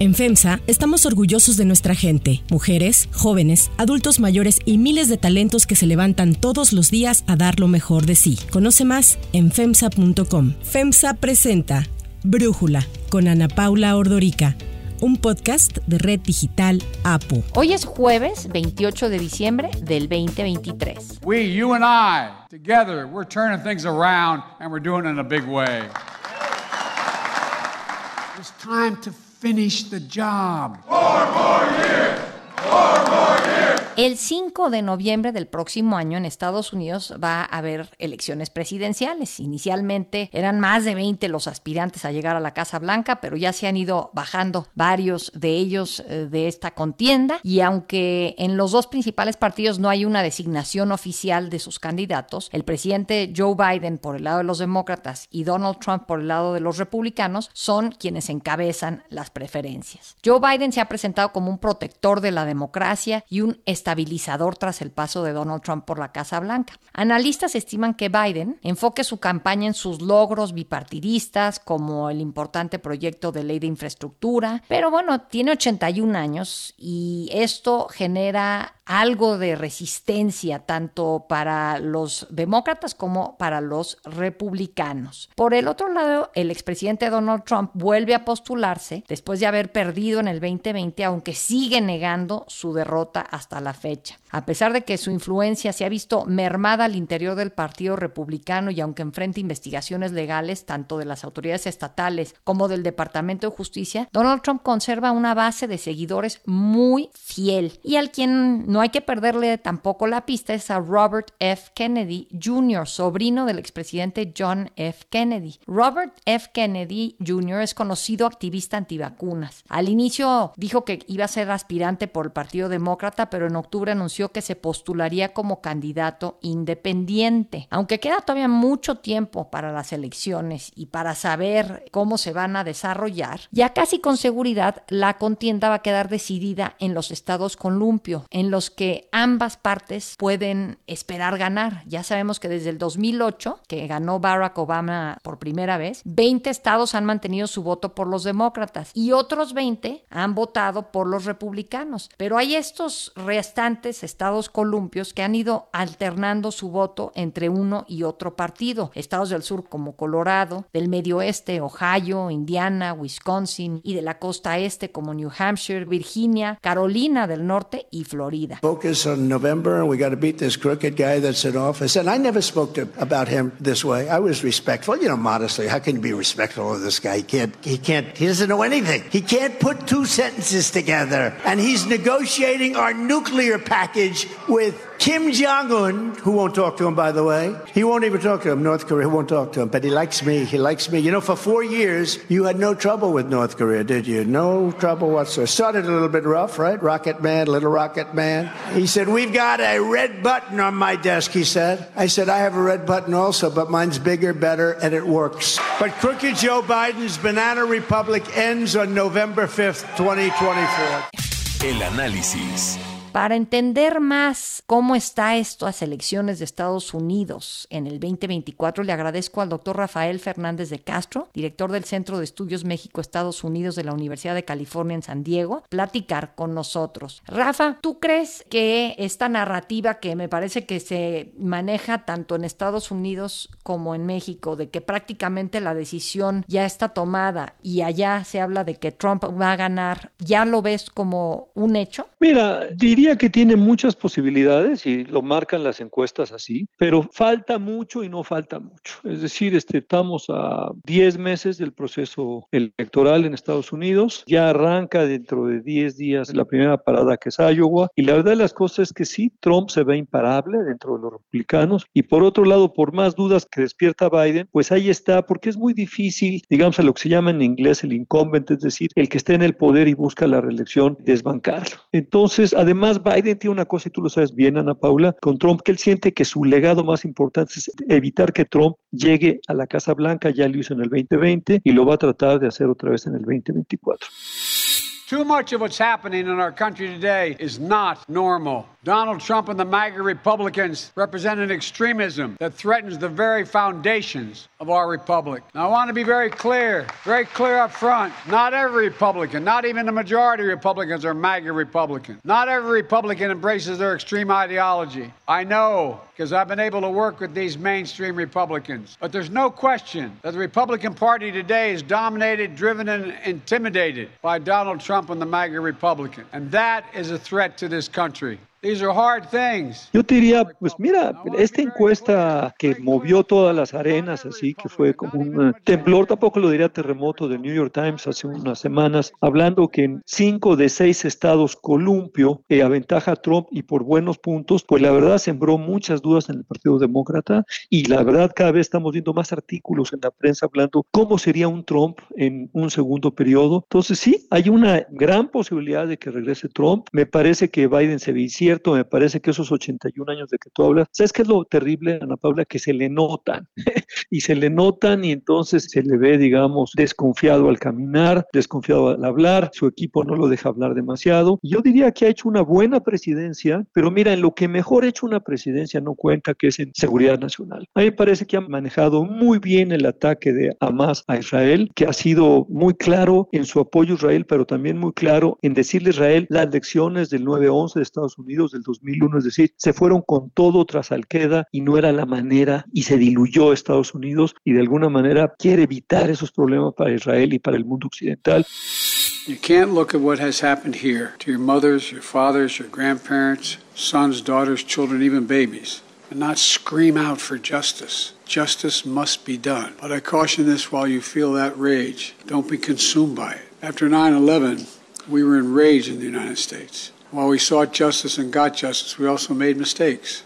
En FEMSA estamos orgullosos de nuestra gente, mujeres, jóvenes, adultos mayores y miles de talentos que se levantan todos los días a dar lo mejor de sí. Conoce más en FEMSA.com. FEMSA presenta Brújula con Ana Paula Ordorica un podcast de Red Digital APO. Hoy es jueves 28 de diciembre del 2023. We, you and I, together, we're turning things around and we're doing it in a big way. It's time to finish the job. Four more years. El 5 de noviembre del próximo año en Estados Unidos va a haber elecciones presidenciales. Inicialmente eran más de 20 los aspirantes a llegar a la Casa Blanca, pero ya se han ido bajando varios de ellos eh, de esta contienda. Y aunque en los dos principales partidos no hay una designación oficial de sus candidatos, el presidente Joe Biden por el lado de los demócratas y Donald Trump por el lado de los republicanos son quienes encabezan las preferencias. Joe Biden se ha presentado como un protector de la democracia y un estadista estabilizador tras el paso de Donald Trump por la Casa Blanca. Analistas estiman que Biden enfoque su campaña en sus logros bipartidistas, como el importante proyecto de ley de infraestructura, pero bueno, tiene 81 años y esto genera algo de resistencia tanto para los demócratas como para los republicanos. Por el otro lado, el expresidente Donald Trump vuelve a postularse después de haber perdido en el 2020, aunque sigue negando su derrota hasta la fecha. A pesar de que su influencia se ha visto mermada al interior del Partido Republicano y aunque enfrenta investigaciones legales tanto de las autoridades estatales como del Departamento de Justicia, Donald Trump conserva una base de seguidores muy fiel y al quien no hay que perderle tampoco la pista es a Robert F. Kennedy Jr., sobrino del expresidente John F. Kennedy. Robert F. Kennedy Jr. es conocido activista antivacunas. Al inicio dijo que iba a ser aspirante por el Partido Demócrata, pero en octubre anunció que se postularía como candidato independiente. Aunque queda todavía mucho tiempo para las elecciones y para saber cómo se van a desarrollar, ya casi con seguridad la contienda va a quedar decidida en los estados columpio, en los que ambas partes pueden esperar ganar. Ya sabemos que desde el 2008, que ganó Barack Obama por primera vez, 20 estados han mantenido su voto por los demócratas y otros 20 han votado por los republicanos. Pero hay estos restantes estados columpios que han ido alternando su voto entre uno y otro partido. Estados del sur como Colorado, del medio oeste, Ohio, Indiana, Wisconsin y de la costa este como New Hampshire, Virginia, Carolina del Norte y Florida. Focus on November and we got to beat this crooked guy that's in office. And I never spoke to, about him this way. I was respectful, you know, modestly. How can you be respectful of this guy? He can't, he can't, he doesn't know anything. He can't put two sentences together. And he's negotiating our nuclear package package with Kim Jong Un, who won't talk to him, by the way. He won't even talk to him, North Korea, won't talk to him, but he likes me. He likes me. You know, for four years, you had no trouble with North Korea, did you? No trouble whatsoever. Started a little bit rough, right? Rocket Man, little Rocket Man. He said, We've got a red button on my desk, he said. I said, I have a red button also, but mine's bigger, better, and it works. But crooked Joe Biden's Banana Republic ends on November 5th, 2024. El análisis. Para entender más cómo está esto a elecciones de Estados Unidos en el 2024, le agradezco al doctor Rafael Fernández de Castro, director del Centro de Estudios México-Estados Unidos de la Universidad de California en San Diego, platicar con nosotros. Rafa, ¿tú crees que esta narrativa que me parece que se maneja tanto en Estados Unidos como en México, de que prácticamente la decisión ya está tomada y allá se habla de que Trump va a ganar, ¿ya lo ves como un hecho? Mira, diría diría que tiene muchas posibilidades y lo marcan las encuestas así, pero falta mucho y no falta mucho. Es decir, este, estamos a 10 meses del proceso electoral en Estados Unidos, ya arranca dentro de 10 días la primera parada que es Iowa y la verdad de las cosas es que sí, Trump se ve imparable dentro de los republicanos y por otro lado, por más dudas que despierta Biden, pues ahí está, porque es muy difícil, digamos, a lo que se llama en inglés el incumbent, es decir, el que esté en el poder y busca la reelección, desbancarlo. Entonces, además, Biden tiene una cosa, y tú lo sabes bien, Ana Paula, con Trump, que él siente que su legado más importante es evitar que Trump llegue a la Casa Blanca, ya lo hizo en el 2020 y lo va a tratar de hacer otra vez en el 2024. Too much of what's happening in our country today is not normal. Donald Trump and the MAGA Republicans represent an extremism that threatens the very foundations of our republic. Now, I want to be very clear, very clear up front. Not every Republican, not even the majority of Republicans are MAGA Republicans. Not every Republican embraces their extreme ideology. I know because I've been able to work with these mainstream Republicans. But there's no question that the Republican Party today is dominated, driven, and intimidated by Donald Trump and the MAGA Republican. And that is a threat to this country. Yo te diría, pues mira, esta encuesta que movió todas las arenas, así que fue como un eh, temblor, tampoco lo diría terremoto del New York Times hace unas semanas, hablando que en cinco de seis estados columpio eh, aventaja a Trump y por buenos puntos, pues la verdad sembró muchas dudas en el Partido Demócrata y la verdad cada vez estamos viendo más artículos en la prensa hablando cómo sería un Trump en un segundo periodo. Entonces sí, hay una gran posibilidad de que regrese Trump. Me parece que Biden se vicia me parece que esos 81 años de que tú hablas, ¿sabes qué es lo terrible, Ana Paula? Que se le notan y se le notan y entonces se le ve, digamos, desconfiado al caminar, desconfiado al hablar, su equipo no lo deja hablar demasiado. Yo diría que ha hecho una buena presidencia, pero mira, en lo que mejor ha hecho una presidencia no cuenta, que es en seguridad nacional. A mí me parece que ha manejado muy bien el ataque de Hamas a Israel, que ha sido muy claro en su apoyo a Israel, pero también muy claro en decirle a Israel las lecciones del 9-11 de Estados Unidos del 2001, es decir, se fueron con todo tras Al-Qaeda y no era la manera y se diluyó Estados Unidos y de alguna manera quiere evitar esos problemas para Israel y para el mundo occidental. You can't look at what has happened here to your mothers, your fathers, your grandparents, sons, daughters, children, even babies, and not scream out for justice. Justice must be done. But I caution this while you feel that rage, don't be consumed by it. After 9 11, we were enraged in the United States.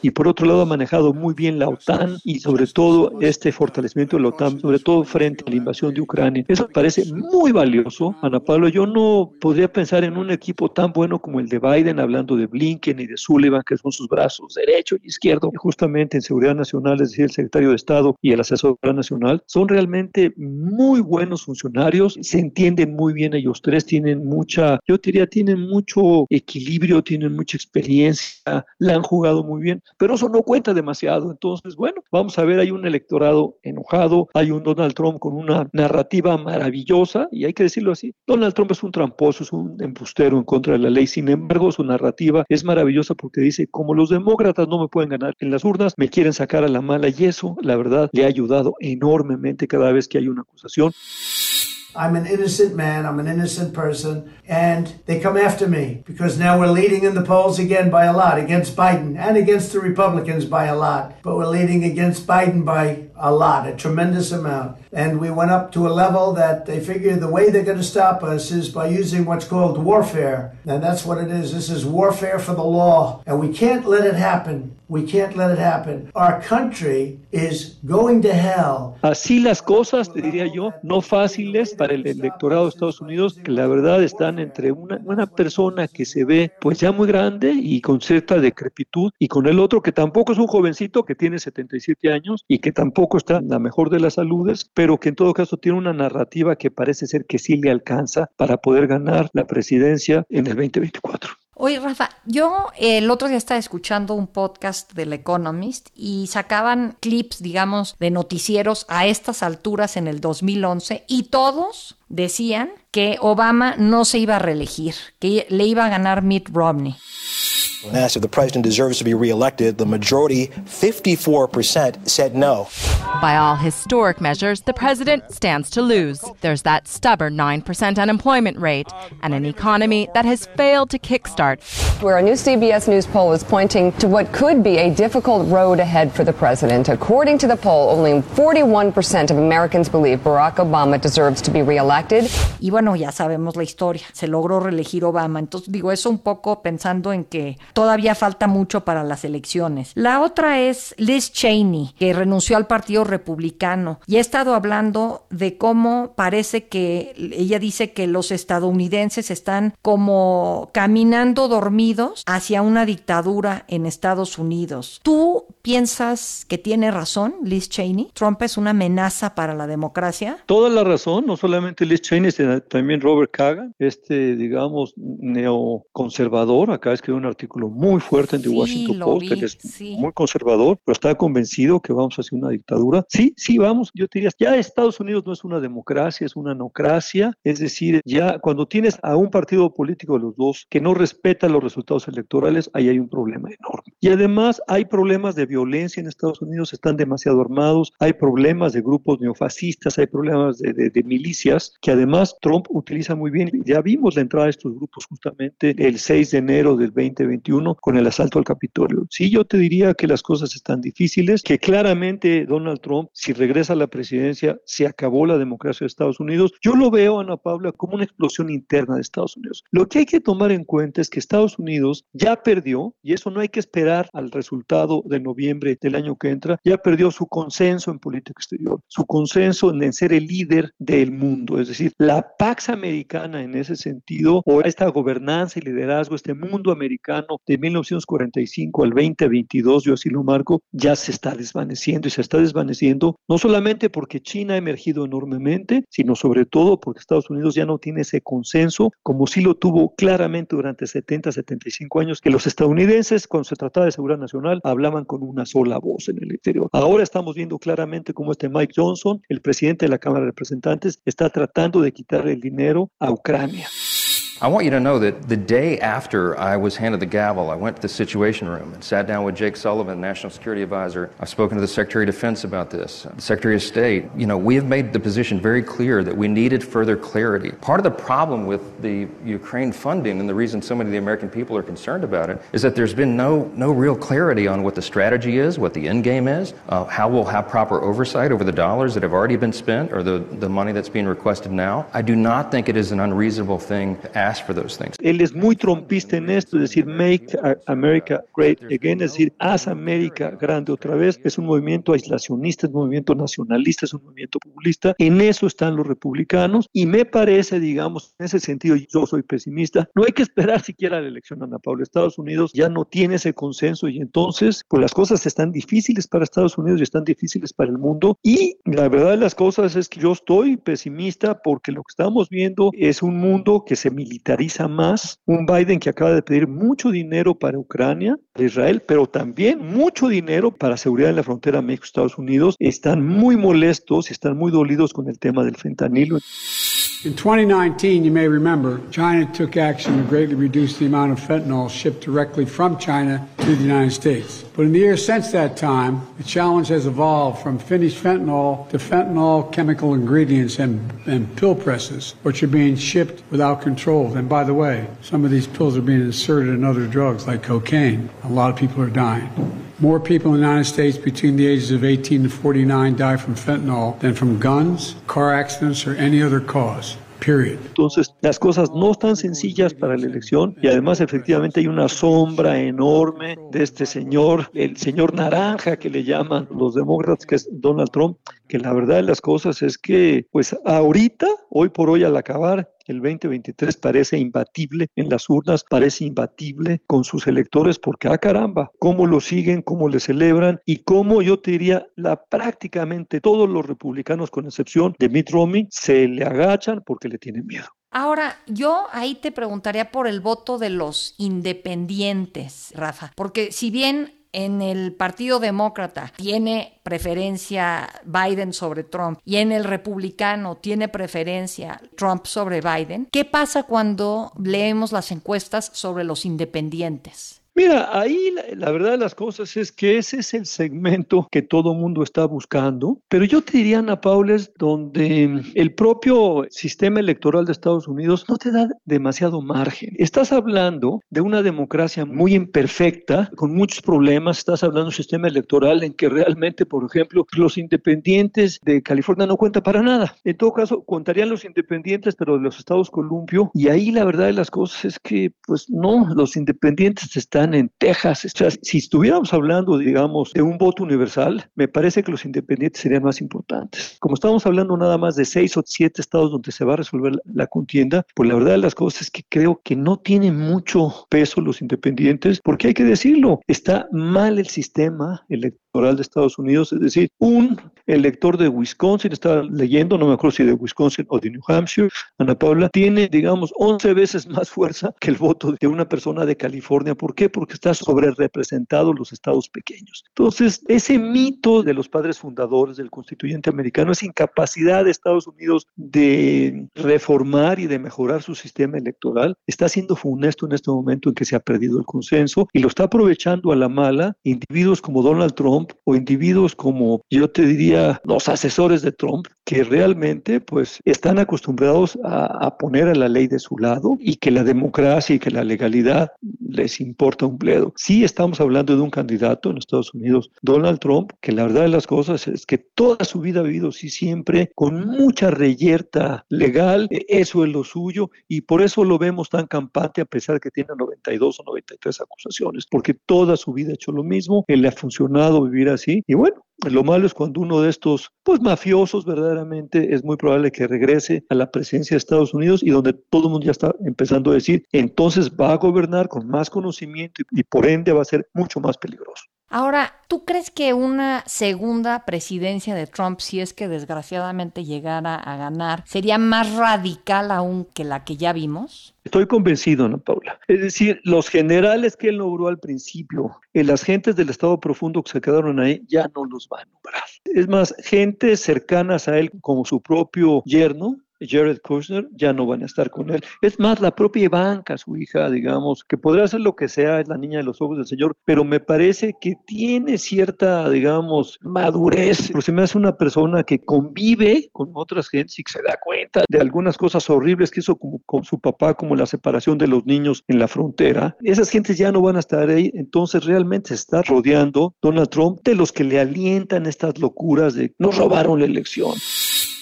Y por otro lado ha manejado muy bien la OTAN y sobre todo este fortalecimiento de la OTAN, sobre todo frente a la invasión de Ucrania. Eso parece muy valioso, Ana Pablo. Yo no podría pensar en un equipo tan bueno como el de Biden, hablando de Blinken y de Sullivan, que son sus brazos derecho y izquierdo, y justamente en seguridad nacional, es decir, el secretario de Estado y el asesor nacional, son realmente muy buenos funcionarios, se entienden muy bien ellos tres, tienen mucha, yo diría, tienen mucho equilibrio tienen mucha experiencia, la han jugado muy bien, pero eso no cuenta demasiado. Entonces, bueno, vamos a ver, hay un electorado enojado, hay un Donald Trump con una narrativa maravillosa, y hay que decirlo así, Donald Trump es un tramposo, es un embustero en contra de la ley, sin embargo, su narrativa es maravillosa porque dice, como los demócratas no me pueden ganar en las urnas, me quieren sacar a la mala, y eso, la verdad, le ha ayudado enormemente cada vez que hay una acusación. I'm an innocent man, I'm an innocent person, and they come after me because now we're leading in the polls again by a lot against Biden and against the Republicans by a lot. But we're leading against Biden by a lot, a tremendous amount. And we went up to a level that they figure the way they're going to stop us is by using what's called warfare. And that's what it is. This is warfare for the law. And we can't let it happen. We can't let it happen. Our country is going to hell. Así las cosas, te diría yo, no fáciles para el electorado de Estados Unidos, que la verdad están entre una, una persona que se ve pues ya muy grande y con cierta decrepitud y con el otro que tampoco es un jovencito que tiene 77 años y que tampoco está en la mejor de las saludes, pero que en todo caso tiene una narrativa que parece ser que sí le alcanza para poder ganar la presidencia en el 2024. Oye, Rafa, yo el otro día estaba escuchando un podcast del Economist y sacaban clips, digamos, de noticieros a estas alturas en el 2011 y todos decían que Obama no se iba a reelegir, que le iba a ganar Mitt Romney. When asked if the president deserves to be reelected, the majority, 54%, said no. By all historic measures, the president stands to lose. There's that stubborn 9% unemployment rate and an economy that has failed to kickstart. Where a new CBS News poll is pointing to what could be a difficult road ahead for the president. According to the poll, only 41% of Americans believe Barack Obama deserves to be reelected. Y bueno, ya sabemos la historia. Se logró reelegir Obama. Entonces digo eso un poco pensando en que todavía falta mucho para las elecciones. La otra es Liz Cheney, que renunció al Partido Republicano y ha estado hablando de cómo parece que ella dice que los estadounidenses están como caminando dormidos hacia una dictadura en Estados Unidos. ¿Tú ¿Piensas que tiene razón Liz Cheney? ¿Trump es una amenaza para la democracia? Toda la razón, no solamente Liz Cheney, sino también Robert Kagan, este, digamos, neoconservador. Acá escribió un artículo muy fuerte en The Washington Post, que es muy conservador, pero está convencido que vamos hacia una dictadura. Sí, sí, vamos. Yo te diría, ya Estados Unidos no es una democracia, es una nocracia. Es decir, ya cuando tienes a un partido político de los dos que no respeta los resultados electorales, ahí hay un problema enorme. Y además hay problemas de violencia en Estados Unidos, están demasiado armados, hay problemas de grupos neofascistas, hay problemas de, milicias que además Trump utiliza muy bien. Ya vimos la entrada de estos grupos justamente el 6 de enero del 2021 con el asalto al Capitolio. Sí, yo te diría que las cosas están difíciles, que claramente Donald Trump, si regresa a la presidencia, se acabó la democracia de Estados Unidos. Yo lo veo, Ana Paula, como una explosión interna de Estados Unidos. Lo que hay que tomar en cuenta es que Estados Unidos ya perdió, y eso no hay que esperar al resultado de noviembre del año que entra, ya perdió su consenso en política exterior, su consenso en ser el líder del mundo. Es decir, la Pax Americana en ese sentido, o esta gobernanza y liderazgo, este mundo americano de 1945 al 2022, yo así lo marco, ya se está desvaneciendo y se está desvaneciendo no solamente porque China ha emergido enormemente, sino sobre todo porque Estados Unidos ya no tiene ese consenso como sí lo tuvo claramente durante 70, 75 años, que los estadounidenses cuando se trataba de seguridad nacional hablaban con una sola voz en el exterior. Ahora estamos viendo claramente cómo este Mike Johnson, el presidente de la Cámara de Representantes, está tratando de quitar el dinero a Ucrania. I want you to know that the day after I was handed the gavel, I went to the Situation Room and sat down with Jake Sullivan, National Security Advisor. I've spoken to the Secretary of Defense about this, the Secretary of State. You know, we have made the position very clear that we needed further clarity. Part of the problem with the Ukraine funding and the reason so many of the American people are concerned about it is that there's been no, no real clarity on what the strategy is, what the end game is, uh, how we'll have proper oversight over the dollars that have already been spent or the, the money that's being requested now. I do not think it is an unreasonable thing to ask for those things. Él es muy trompista en esto, es decir, make America great again, es decir, haz América grande otra vez. Es un movimiento aislacionista, es un movimiento nacionalista, es un movimiento populista. En eso están los republicanos y me parece, digamos, en ese sentido, yo soy pesimista. No hay que esperar siquiera la elección, Ana Paula. Estados Unidos ya no tiene ese consenso y entonces, pues las cosas están difíciles para Estados Unidos y están difíciles para el mundo. Y la verdad de las cosas es que yo estoy pesimista porque lo que estamos viendo es un mundo que se militariza más un Biden que acaba de pedir mucho dinero para Ucrania, para Israel, pero también mucho dinero para seguridad en la frontera México-Estados Unidos. Están muy molestos están muy dolidos con el tema del fentanilo. In 2019, you may remember, China took action to greatly reduce the amount of fentanyl shipped directly from China to the United States. But in the years since that time, the challenge has evolved from finished fentanyl to fentanyl chemical ingredients and, and pill presses, which are being shipped without control. And by the way, some of these pills are being inserted in other drugs like cocaine. A lot of people are dying. More people in the United States between the ages of 18 and 49 die from fentanyl than from guns, car accidents, or any other cause. Entonces, las cosas no están sencillas para la elección y además efectivamente hay una sombra enorme de este señor, el señor naranja que le llaman los demócratas, que es Donald Trump, que la verdad de las cosas es que, pues ahorita, hoy por hoy al acabar el 2023 parece imbatible en las urnas, parece imbatible con sus electores porque, ah caramba, cómo lo siguen, cómo le celebran y cómo yo te diría, la, prácticamente todos los republicanos, con excepción de Mitt Romney, se le agachan porque le tienen miedo. Ahora, yo ahí te preguntaría por el voto de los independientes, Rafa, porque si bien en el Partido Demócrata tiene preferencia Biden sobre Trump y en el Republicano tiene preferencia Trump sobre Biden, ¿qué pasa cuando leemos las encuestas sobre los independientes? Mira, ahí la, verdad de las cosas es que ese es el segmento que todo mundo está buscando, pero yo te diría, Ana Paula, es donde el propio sistema electoral de Estados Unidos no te da demasiado margen. Estás hablando de una democracia muy imperfecta, con muchos problemas, estás hablando de un sistema electoral en que realmente, por ejemplo, los independientes de California no cuentan para nada. En todo caso, contarían los independientes, pero de los estados columpio, y ahí la verdad de las cosas es que, pues no, los independientes están están en Texas. Si estuviéramos hablando, digamos, de un voto universal, me parece que los independientes serían más importantes. Como estamos hablando nada más de seis o siete estados donde se va a resolver la, contienda, pues la verdad de las cosas es que creo que no tienen mucho peso los independientes, porque hay que decirlo, está mal el sistema electoral de Estados Unidos, es decir, un elector de Wisconsin, estaba leyendo, no me acuerdo si de Wisconsin o de New Hampshire, Ana Paula, tiene, digamos, 11 veces más fuerza que el voto de una persona de California. ¿Por qué? Porque está sobre representado los estados pequeños. Entonces, ese mito de los padres fundadores del constituyente americano, esa incapacidad de Estados Unidos de reformar y de mejorar su sistema electoral, está siendo funesto en este momento en que se ha perdido el consenso y lo está aprovechando a la mala individuos como Donald Trump o individuos como, yo te diría, los asesores de Trump, que realmente pues están acostumbrados a, a poner a la ley de su lado y que la democracia y que la legalidad les importa un bledo. Sí estamos hablando de un candidato en Estados Unidos, Donald Trump, que la verdad de las cosas es que toda su vida ha vivido sí siempre con mucha reyerta legal, e, eso es lo suyo y por eso lo vemos tan campante a pesar de que tiene 92 o 93 acusaciones, porque toda su vida ha hecho lo mismo, él le ha funcionado vivir así y bueno, lo malo es cuando uno de estos, pues mafiosos verdaderamente, es muy probable que regrese a la presidencia de Estados Unidos y donde todo el mundo ya está empezando a decir, entonces va a gobernar con más conocimiento y, y por ende va a ser mucho más peligroso. Ahora, ¿tú crees que una segunda presidencia de Trump, si es que desgraciadamente llegara a ganar, sería más radical aún que la que ya vimos? Estoy convencido, ¿no, Paula? Es decir, los generales que él logró al principio, las gentes del Estado profundo que se quedaron ahí, ya no los va a nombrar. Es más, gente cercanas a él, como su propio yerno, Jared Kushner ya no van a estar con él. Es más, la propia Ivanka, su hija, digamos, que podrá hacer lo que sea, es la niña de los ojos del Señor, pero me parece que tiene cierta, digamos, madurez, porque se me hace una persona que convive con otras gentes y se da cuenta de algunas cosas horribles que hizo con su papá, como la separación de los niños en la frontera. Esas gentes ya no van a estar ahí, entonces realmente se está rodeando Donald Trump de los que le alientan estas locuras de nos robaron la elección.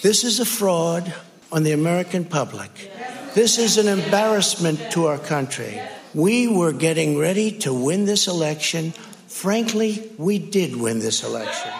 This is a fraud. On the American public. This is an embarrassment to our country. We were getting ready to win this election. Frankly, we did win this election.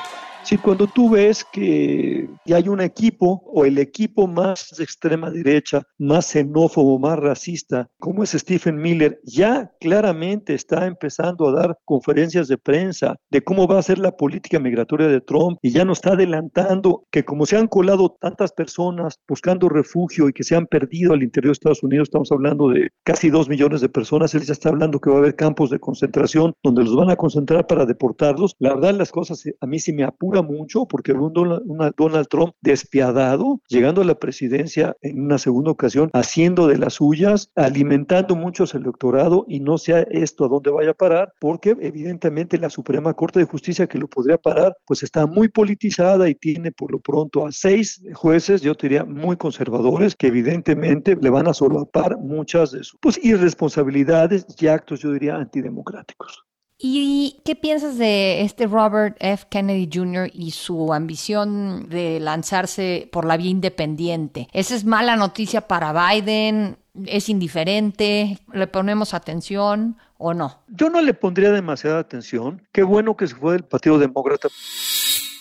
Sí, cuando tú ves que hay un equipo o el equipo más de extrema derecha, más xenófobo, más racista, como es Stephen Miller, ya claramente está empezando a dar conferencias de prensa de cómo va a ser la política migratoria de Trump y ya nos está adelantando que como se han colado tantas personas buscando refugio y que se han perdido al interior de Estados Unidos, estamos hablando de casi dos millones de personas, él ya está hablando que va a haber campos de concentración donde los van a concentrar para deportarlos. La verdad las cosas a mí sí me apuran mucho porque un Donald, Trump despiadado, llegando a la presidencia en una segunda ocasión, haciendo de las suyas, alimentando mucho el electorado y no sea esto a dónde vaya a parar, porque evidentemente la Suprema Corte de Justicia que lo podría parar, pues está muy politizada y tiene por lo pronto a seis jueces, yo diría muy conservadores, que evidentemente le van a solapar muchas de sus pues, irresponsabilidades y actos, yo diría, antidemocráticos. ¿Y qué piensas de este Robert F. Kennedy Jr. y su ambición de lanzarse por la vía independiente? ¿Esa es mala noticia para Biden? ¿Es indiferente? ¿Le ponemos atención o no? Yo no le pondría demasiada atención. Qué bueno que se fue del Partido Demócrata.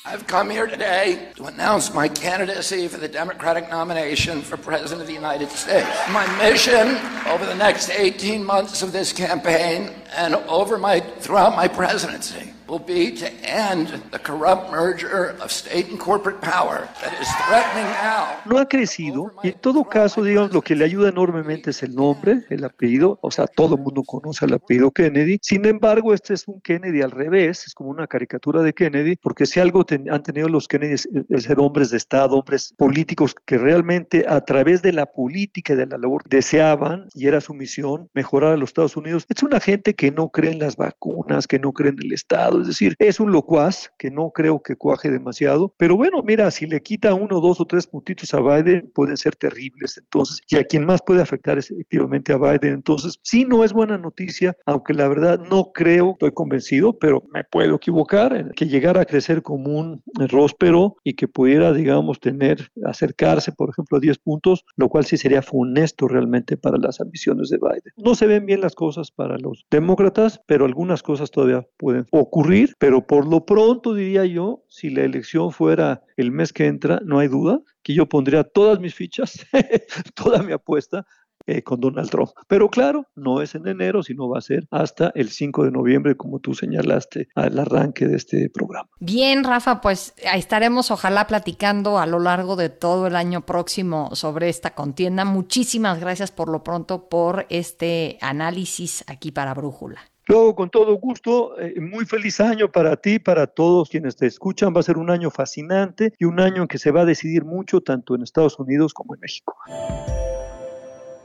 I've come here today to announce my candidacy for the Democratic nomination for President of the United States. My mission over the next 18 months of this campaign and over my throughout my presidency will be to end the corrupt merger of state and corporate power that is threatening now. No ha crecido y en todo caso, digamos, lo que le ayuda enormemente es el nombre, el apellido, o sea, todo el mundo conoce el apellido Kennedy. Sin embargo, este es un Kennedy al revés, es como una caricatura de Kennedy, porque si algo han tenido los Kennedy es ser hombres de Estado, hombres políticos que realmente a través de la política y de la labor deseaban, y era su misión, mejorar a los Estados Unidos. Es una gente que no cree en las vacunas, que no cree en el Estado, Es decir, es un locuaz que no creo que cuaje demasiado, pero bueno, mira, si le quita uno, dos o tres puntitos a Biden, pueden ser terribles entonces, y a quien más puede afectar es efectivamente a Biden. Entonces, sí, no es buena noticia, aunque la verdad no creo, estoy convencido, pero me puedo equivocar, que llegara a crecer como un róspero y que pudiera, digamos, tener, acercarse, por ejemplo, a 10 puntos, lo cual sí sería funesto realmente para las ambiciones de Biden. No se ven bien las cosas para los demócratas, pero algunas cosas todavía pueden ocurrir, pero por lo pronto diría yo, si la elección fuera el mes que entra, no hay duda que yo pondría todas mis fichas, toda mi apuesta eh, con Donald Trump. Pero claro, no es en enero, sino va a ser hasta el 5 de noviembre, como tú señalaste al arranque de este programa. Bien, Rafa, pues estaremos ojalá platicando a lo largo de todo el año próximo sobre esta contienda. Muchísimas gracias por lo pronto por este análisis aquí para Brújula. Luego, con todo gusto, eh, muy feliz año para ti, para todos quienes te escuchan. Va a ser un año fascinante y un año en que se va a decidir mucho tanto en Estados Unidos como en México.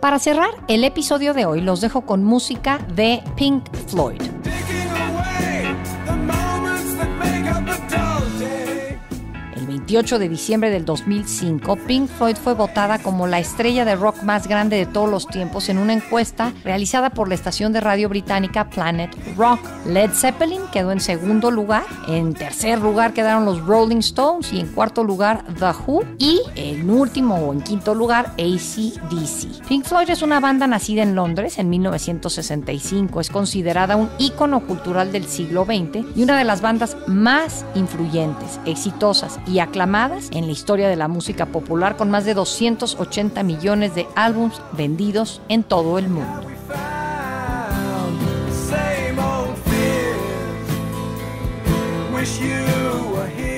Para cerrar el episodio de hoy, los dejo con música de Pink Floyd. 28 de diciembre del 2005, Pink Floyd fue votada como la estrella de rock más grande de todos los tiempos en una encuesta realizada por la estación de radio británica Planet Rock. Led Zeppelin quedó en segundo lugar, en tercer lugar quedaron los Rolling Stones y en cuarto lugar The Who y en último o en quinto lugar ACDC. Pink Floyd es una banda nacida en Londres en 1965, es considerada un ícono cultural del siglo XX y una de las bandas más influyentes, exitosas y aclamadas en la historia de la música popular con más de 280 millones de álbums vendidos en todo el mundo. wish you were here.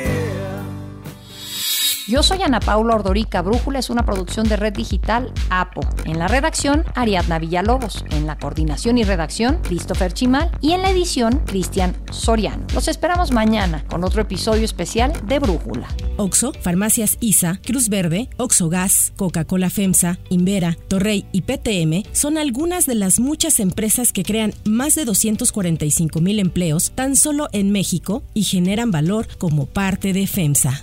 Yo soy Ana Paula Ordorica. Brújula es una producción de Red Digital APO. En la redacción, Ariadna Villalobos. En la coordinación y redacción, Christopher Chimal. Y en la edición, Cristian Soriano. Los esperamos mañana con otro episodio especial de Brújula. Oxo, Farmacias ISA, Cruz Verde, Oxo Gas, Coca-Cola FEMSA, Invera, Torrey y PTM son algunas de las muchas empresas que crean más de 245 mil empleos tan solo en México y generan valor como parte de FEMSA.